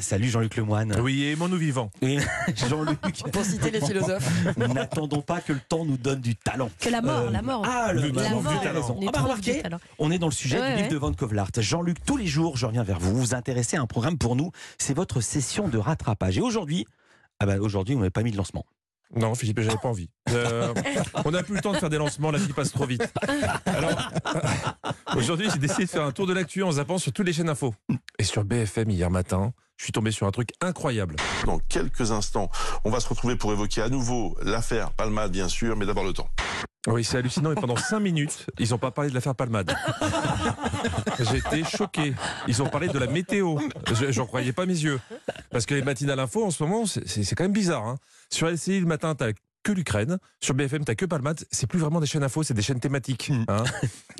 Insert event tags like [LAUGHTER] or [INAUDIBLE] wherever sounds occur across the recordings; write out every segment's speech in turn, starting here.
Salut Jean-Luc Lemoine. Oui, aimons-nous vivants. Et [LAUGHS] Jean-Luc, Pour citer les philosophes. n'attendons pas que le temps nous donne du talent. Que la mort, Euh, la mort. Ah, le, Le la mort, on est Ah bah, remarquez, on est dans le sujet Ouais, du livre ouais. de Van Kovlart. Jean-Luc, tous les jours, je reviens vers vous. Vous vous intéressez à un programme pour nous. C'est votre session de rattrapage. Et aujourd'hui, ah bah, aujourd'hui, on n'avait pas mis de lancement. Non, Philippe, j'avais pas envie. Euh, on n'a plus le temps de faire des lancements, la vie passe trop vite. Alors, aujourd'hui, j'ai décidé de faire un tour de l'actu en zappant sur toutes les chaînes info. Et sur BFM hier matin, je suis tombé sur un truc incroyable. Dans quelques instants, on va se retrouver pour évoquer à nouveau l'affaire Palmade, bien sûr, mais d'abord le temps. Oui, c'est hallucinant. Et pendant 5 minutes, ils n'ont pas parlé de l'affaire Palmade. J'étais choqué. Ils ont parlé de la météo. Je- J'en croyais pas mes yeux. Parce que les matinales info, en ce moment, c'est- quand même bizarre. hein. Sur LCI, le matin, t'as que l'Ukraine. Sur BFM, t'as que Palmade. C'est plus vraiment des chaînes info, c'est des chaînes thématiques. hein.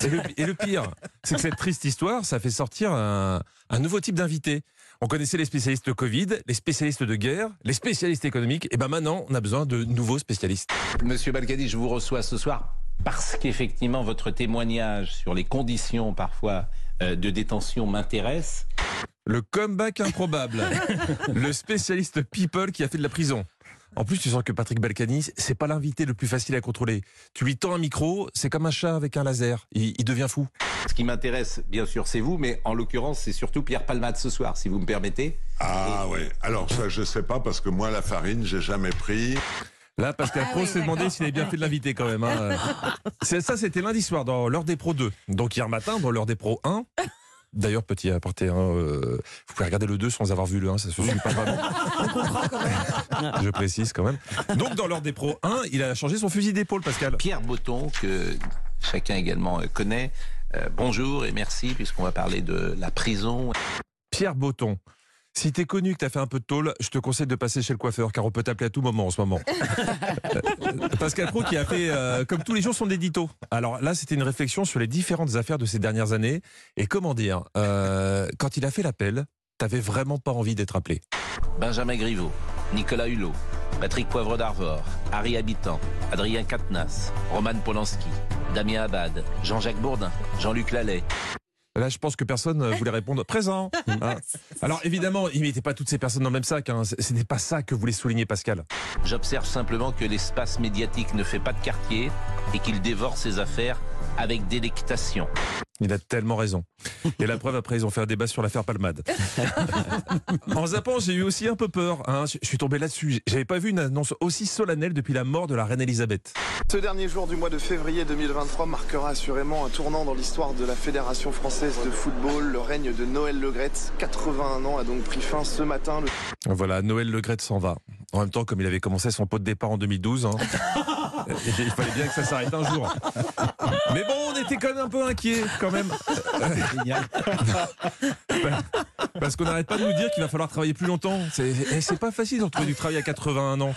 Et, le, et le pire, c'est que cette triste histoire, ça fait sortir un, un nouveau type d'invité. On connaissait les spécialistes de Covid, les spécialistes de guerre, les spécialistes économiques. Et ben maintenant, on a besoin de nouveaux spécialistes. Monsieur Balkadi, je vous reçois ce soir parce qu'effectivement votre témoignage sur les conditions parfois euh, de détention m'intéresse. Le comeback improbable. [LAUGHS] le spécialiste people qui a fait de la prison. En plus, tu sens que Patrick Balkany, c'est pas l'invité le plus facile à contrôler. Tu lui tends un micro, c'est comme un chat avec un laser. Il, il devient fou. Ce qui m'intéresse, bien sûr, c'est vous, mais en l'occurrence, c'est surtout Pierre Palmade ce soir, si vous me permettez. Ah ouais. Alors ça, je sais pas parce que moi, la farine, j'ai jamais pris. Là, Pascal Ah Pro oui, s'est demandé s'il avait bien fait de l'inviter quand même. hein. [LAUGHS] C'est- Ça, c'était lundi soir dans l'heure des pros 2. Donc hier matin, dans l'heure des pros 1. D'ailleurs, petit aparté, hein, euh, vous pouvez regarder le 2 sans avoir vu le 1, ça se suit pas vraiment. [LAUGHS] [LAUGHS] Je précise quand même. Donc dans l'heure des pros 1, il a changé son fusil d'épaule, Pascal. Pierre Botton, que chacun également euh, connaît. Euh, bonjour et merci, puisqu'on va parler de la prison. Pierre Botton. Si t'es connu que t'as fait un peu de tôle, je te conseille de passer chez le coiffeur, car on peut t'appeler à tout moment en ce moment. [LAUGHS] Euh, Pascal Pro qui a fait, euh, comme tous les jours, son édito. Alors là, c'était une réflexion sur les différentes affaires de ces dernières années. Et comment dire, euh, quand il a fait l'appel, t'avais vraiment pas envie d'être appelé. Benjamin Griveaux, Nicolas Hulot, Patrick Poivre d'Arvor, Harry Habitant, Adrien Quatennens, Roman Polanski, Damien Abad, Jean-Jacques Bourdin, Jean-Luc Lallet. Là, je pense que personne euh, voulait répondre présent. [LAUGHS] hein. Alors évidemment, il mettait pas toutes ces personnes dans le même sac. Hein. Ce n'est pas ça que voulait souligner Pascal. J'observe simplement que l'espace médiatique ne fait pas de quartier et qu'il dévore ses affaires avec délectation. Il a tellement raison. Et la preuve, après, ils ont fait un débat sur l'affaire Palmade. [LAUGHS] en zappant, j'ai eu aussi un peu peur. hein. Je suis tombé là-dessus. J'avais pas vu une annonce aussi solennelle depuis la mort de la reine Elisabeth. Ce dernier jour du mois de février 2023 marquera assurément un tournant dans l'histoire de la Fédération française de football. Le règne de Noël Legrette, 81 ans, a donc pris fin ce matin. Le Voilà, Noël Le s'en va. En même temps, comme il avait commencé son pot de départ en 2012, hein, [LAUGHS] il fallait bien que ça s'arrête un jour. Mais bon, on était quand même un peu inquiets, quand même. [LAUGHS] Génial. Parce qu'on n'arrête pas de nous dire qu'il va falloir travailler plus longtemps. C'est et c'est pas facile de retrouver du travail à 81 ans.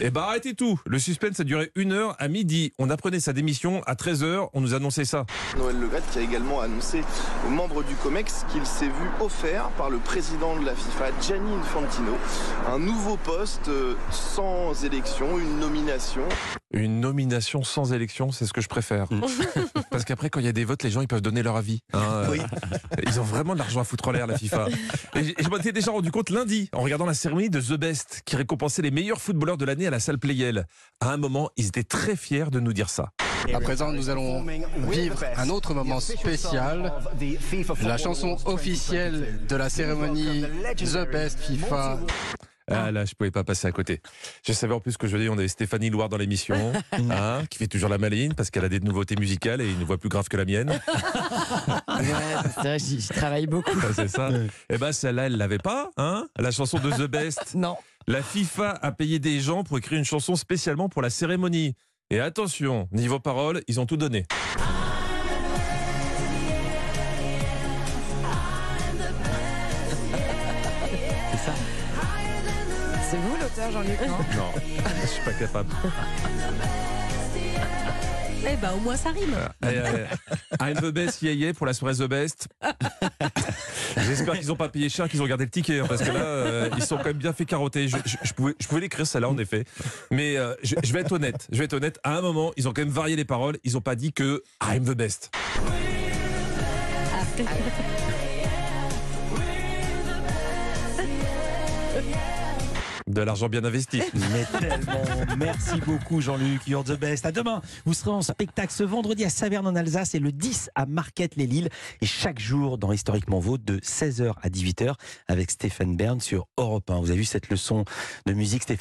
Et bah arrêtez tout. Le suspense a duré une heure à midi. On apprenait sa démission à 13h. On nous annonçait ça. Noël Legrette qui a également annoncé aux membres du COMEX qu'il s'est vu offert par le président de la FIFA, Gianni Infantino, un nouveau poste euh, sans élection, une nomination. Une nomination sans élection, c'est ce que je préfère. [LAUGHS] Parce qu'après, quand il y a des votes, les gens ils peuvent donner leur avis. hein. [LAUGHS] Oui. Ils ont vraiment de l'argent à foutre en l'air, la FIFA. Et je m'en étais déjà rendu compte lundi, en regardant la cérémonie de The Best, qui récompensait les meilleurs footballeurs de l'année à la salle Playel. À un moment, ils étaient très fiers de nous dire ça. À présent, nous allons vivre un autre moment spécial. La chanson officielle de la cérémonie The Best FIFA. Ah là, je pouvais pas passer à côté. Je savais en plus que jeudi, on avait Stéphanie Loire dans l'émission, [LAUGHS] hein, qui fait toujours la maline parce qu'elle a des nouveautés musicales et une voix plus grave que la mienne. [LAUGHS] Ouais, c'est vrai, j'y travaille beaucoup. Ah, c'est ça. Et ben celle-là, elle l'avait pas, hein La chanson de The Best. [LAUGHS] Non. La FIFA a payé des gens pour écrire une chanson spécialement pour la cérémonie. Et attention, niveau parole, ils ont tout donné. C'est vous l'auteur, Jean-Luc non Non, je suis pas capable. Eh ben, au moins, ça rime. Eh, I'm the best, yeah, yeah, pour la soirée The Best. [LAUGHS] J'espère qu'ils n'ont pas payé cher, qu'ils ont gardé le ticket, hein, parce que là, euh, ils sont quand même bien fait carotter. Je, je- je pouvais, je pouvais l'écrire celle-là, en effet. Mais euh, je, je vais être honnête. Je vais être honnête. À un moment, ils ont quand même varié les paroles. Ils n'ont pas dit que I'm the best. [LAUGHS] [LAUGHS] De l'argent bien investi. [LAUGHS] Mais tellement. Merci beaucoup, Jean-Luc. You're the best. À demain. Vous serez en spectacle ce vendredi à Saverne en Alsace et le 10 à Marquette-les-Lilles. Et chaque jour dans Historiquement Vôtre de 16h à 18h avec Stéphane Bern sur Europe 1. Vous avez vu cette leçon de musique, Stéphane